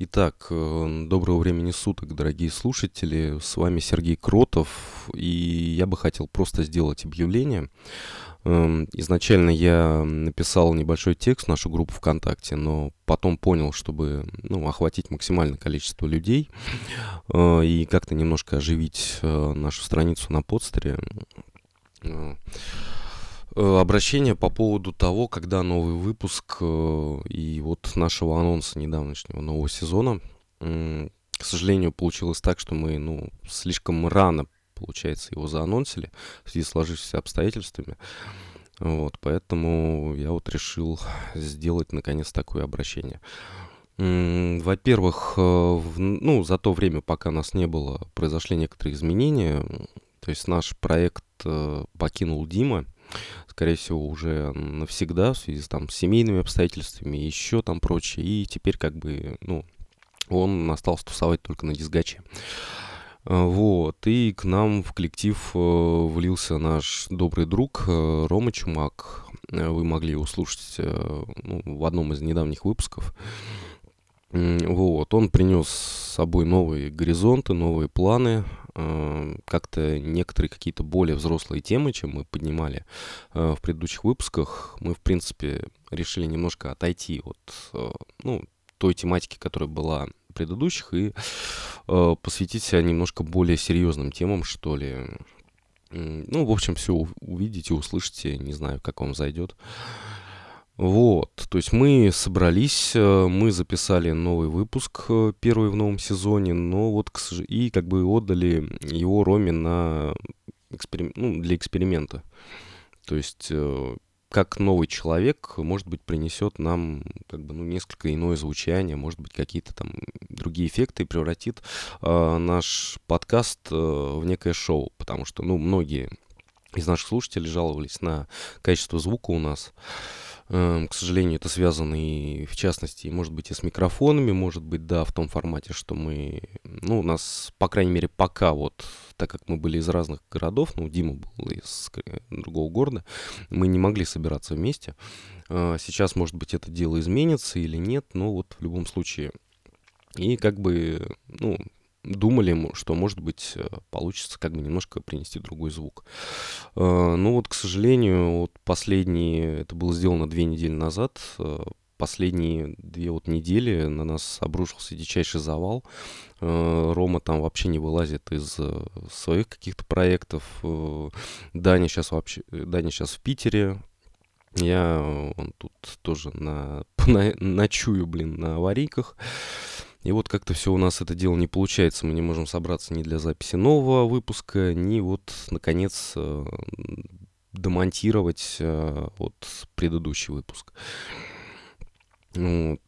Итак, э, доброго времени суток, дорогие слушатели. С вами Сергей Кротов, и я бы хотел просто сделать объявление. Эм, изначально я написал небольшой текст в нашу группу ВКонтакте, но потом понял, чтобы ну, охватить максимальное количество людей э, и как-то немножко оживить э, нашу страницу на подстере. Э, обращение по поводу того, когда новый выпуск э, и вот нашего анонса недавнешнего нового сезона. К сожалению, получилось так, что мы, ну, слишком рано, получается, его заанонсили в связи с сложившимися обстоятельствами. Вот, поэтому я вот решил сделать, наконец, такое обращение. Во-первых, э, ну, за то время, пока нас не было, произошли некоторые изменения. То есть наш проект покинул Дима, скорее всего, уже навсегда в связи там, с семейными обстоятельствами, еще там прочее. И теперь как бы, ну, он остался тусовать только на дисгаче. А, вот, и к нам в коллектив э, влился наш добрый друг э, Рома Чумак. Э, вы могли его слушать ну, в одном из недавних выпусков. Вот, он принес с собой новые горизонты, новые планы, э, как-то некоторые какие-то более взрослые темы, чем мы поднимали э, в предыдущих выпусках. Мы, в принципе, решили немножко отойти от, э, ну, той тематики, которая была в предыдущих, и посвятить себя немножко более серьезным темам, что ли. Ну, в общем, все увидите, услышите, не знаю, как вам зайдет. Вот, то есть мы собрались, э, мы записали новый выпуск, э, первый в новом сезоне, но вот и как бы отдали его Роме на эксперим... ну, для эксперимента. То есть э, как новый человек, может быть, принесет нам как бы, ну, несколько иное звучание, может быть, какие-то там другие эффекты превратит наш подкаст в некое шоу, потому что, ну, многие из наших слушателей жаловались на качество звука у нас. К сожалению, это связано и, в частности, может быть, и с микрофонами, может быть, да, в том формате, что мы, ну, у нас, по крайней мере, пока вот, так как мы были из разных городов, ну, Дима был из другого города, мы не могли собираться вместе. Э, сейчас, может быть, это дело изменится или нет, но вот в любом случае. И как бы, ну, думали, что, может быть, э, получится как бы немножко принести другой звук. Э, ну вот, к сожалению, вот последние, это было сделано две недели назад, э, последние две вот недели на нас обрушился дичайший завал. Рома там вообще не вылазит из своих каких-то проектов. Даня сейчас вообще, Даня сейчас в Питере. Я он тут тоже на, на, ночую, блин, на аварийках. И вот как-то все у нас это дело не получается. Мы не можем собраться ни для записи нового выпуска, ни вот, наконец, э, демонтировать э, вот предыдущий выпуск. Вот.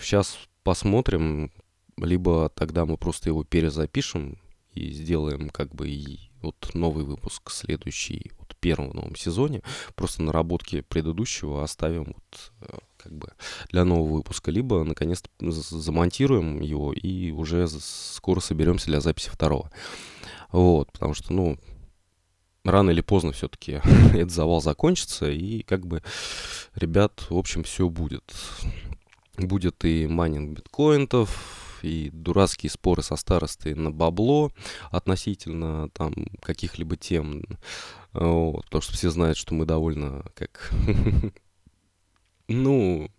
Сейчас э, посмотрим, либо тогда мы просто его перезапишем и сделаем как бы и вот новый выпуск, следующий, вот первом новом сезоне, просто наработки предыдущего оставим вот как бы для нового выпуска, либо наконец-то замонтируем его и уже скоро соберемся для записи второго. Вот, потому что, ну, рано или поздно все-таки этот завал закончится, и как бы, ребят, в общем, все будет. Будет и майнинг биткоинтов, и дурацкие споры со старостой на бабло относительно там каких-либо тем. Вот, потому что все знают, что мы довольно как ну,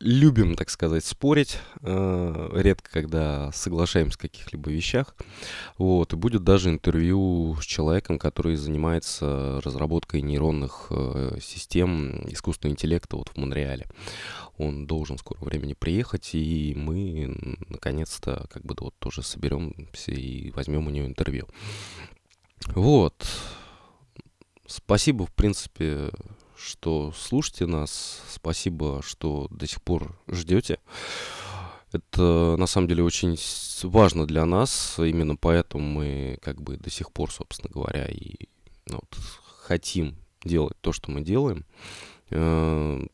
любим, так сказать, спорить, э, редко когда соглашаемся в каких-либо вещах. Вот, и будет даже интервью с человеком, который занимается разработкой нейронных э, систем искусственного интеллекта вот в Монреале. Он должен в скором времени приехать, и мы наконец-то как бы вот тоже соберемся и возьмем у него интервью. Вот. Спасибо, в принципе, что слушаете нас. Спасибо, что до сих пор ждете. Это на самом деле очень важно для нас. Именно поэтому мы как бы до сих пор, собственно говоря, и ну, вот, хотим делать то, что мы делаем. Э,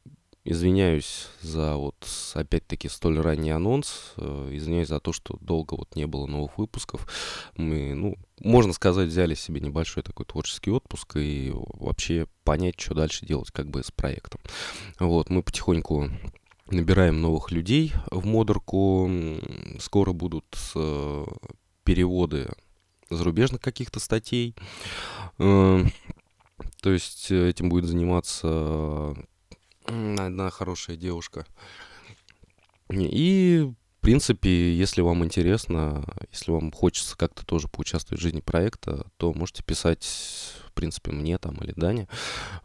Извиняюсь за вот опять-таки столь ранний анонс. Э, извиняюсь за то, что долго вот не было новых выпусков. Мы, ну, можно сказать, взяли себе небольшой такой творческий отпуск и вообще понять, что дальше делать как бы с проектом. Вот, мы потихоньку набираем новых людей в модерку. Скоро будут э, переводы зарубежных каких-то статей. Э, то есть этим будет заниматься одна хорошая девушка. И, принципе, если вам интересно, если вам хочется как-то тоже поучаствовать в жизни проекта, то можете писать, в принципе, мне там или Дане.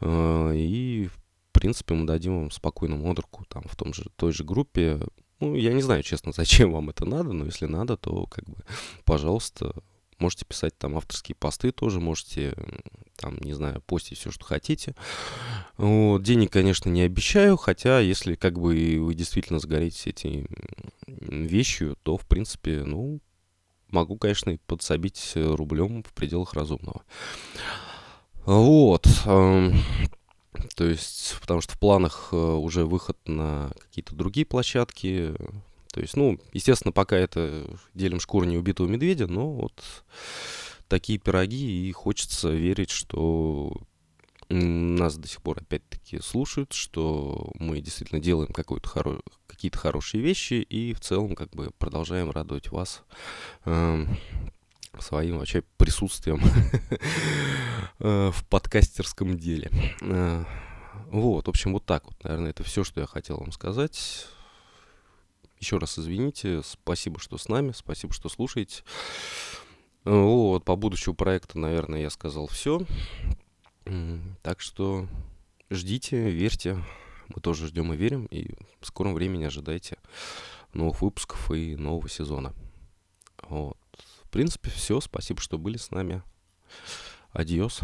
Э, и, в принципе, мы дадим вам спокойную модерку там в том же, той же группе. Ну, я не знаю, честно, зачем вам это надо, но если надо, то, как бы, пожалуйста, Можете писать там авторские посты тоже, можете там, не знаю, постить все, что хотите. Вот, денег, конечно, не обещаю, хотя если как бы вы действительно сгорите этой вещью, то, в принципе, ну, могу, конечно, и подсобить рублем в пределах разумного. Вот. Эм, то есть, потому что в планах э, уже выход на какие-то другие площадки, то есть, ну, естественно, пока это делим шкуру неубитого медведя, но вот такие пироги, и хочется верить, что нас до сих пор опять-таки слушают, что мы действительно делаем хоро... какие-то хорошие вещи и в целом как бы продолжаем радовать вас э, своим вообще присутствием э, в подкастерском деле. Э, вот, в общем, вот так вот, наверное, это все, что я хотел вам сказать. Еще раз извините, спасибо, что с нами, спасибо, что слушаете. Вот, по будущему проекта, наверное, я сказал все. Так что ждите, верьте. Мы тоже ждем и верим. И в скором времени ожидайте новых выпусков и нового сезона. Вот. В принципе, все. Спасибо, что были с нами. Адьос.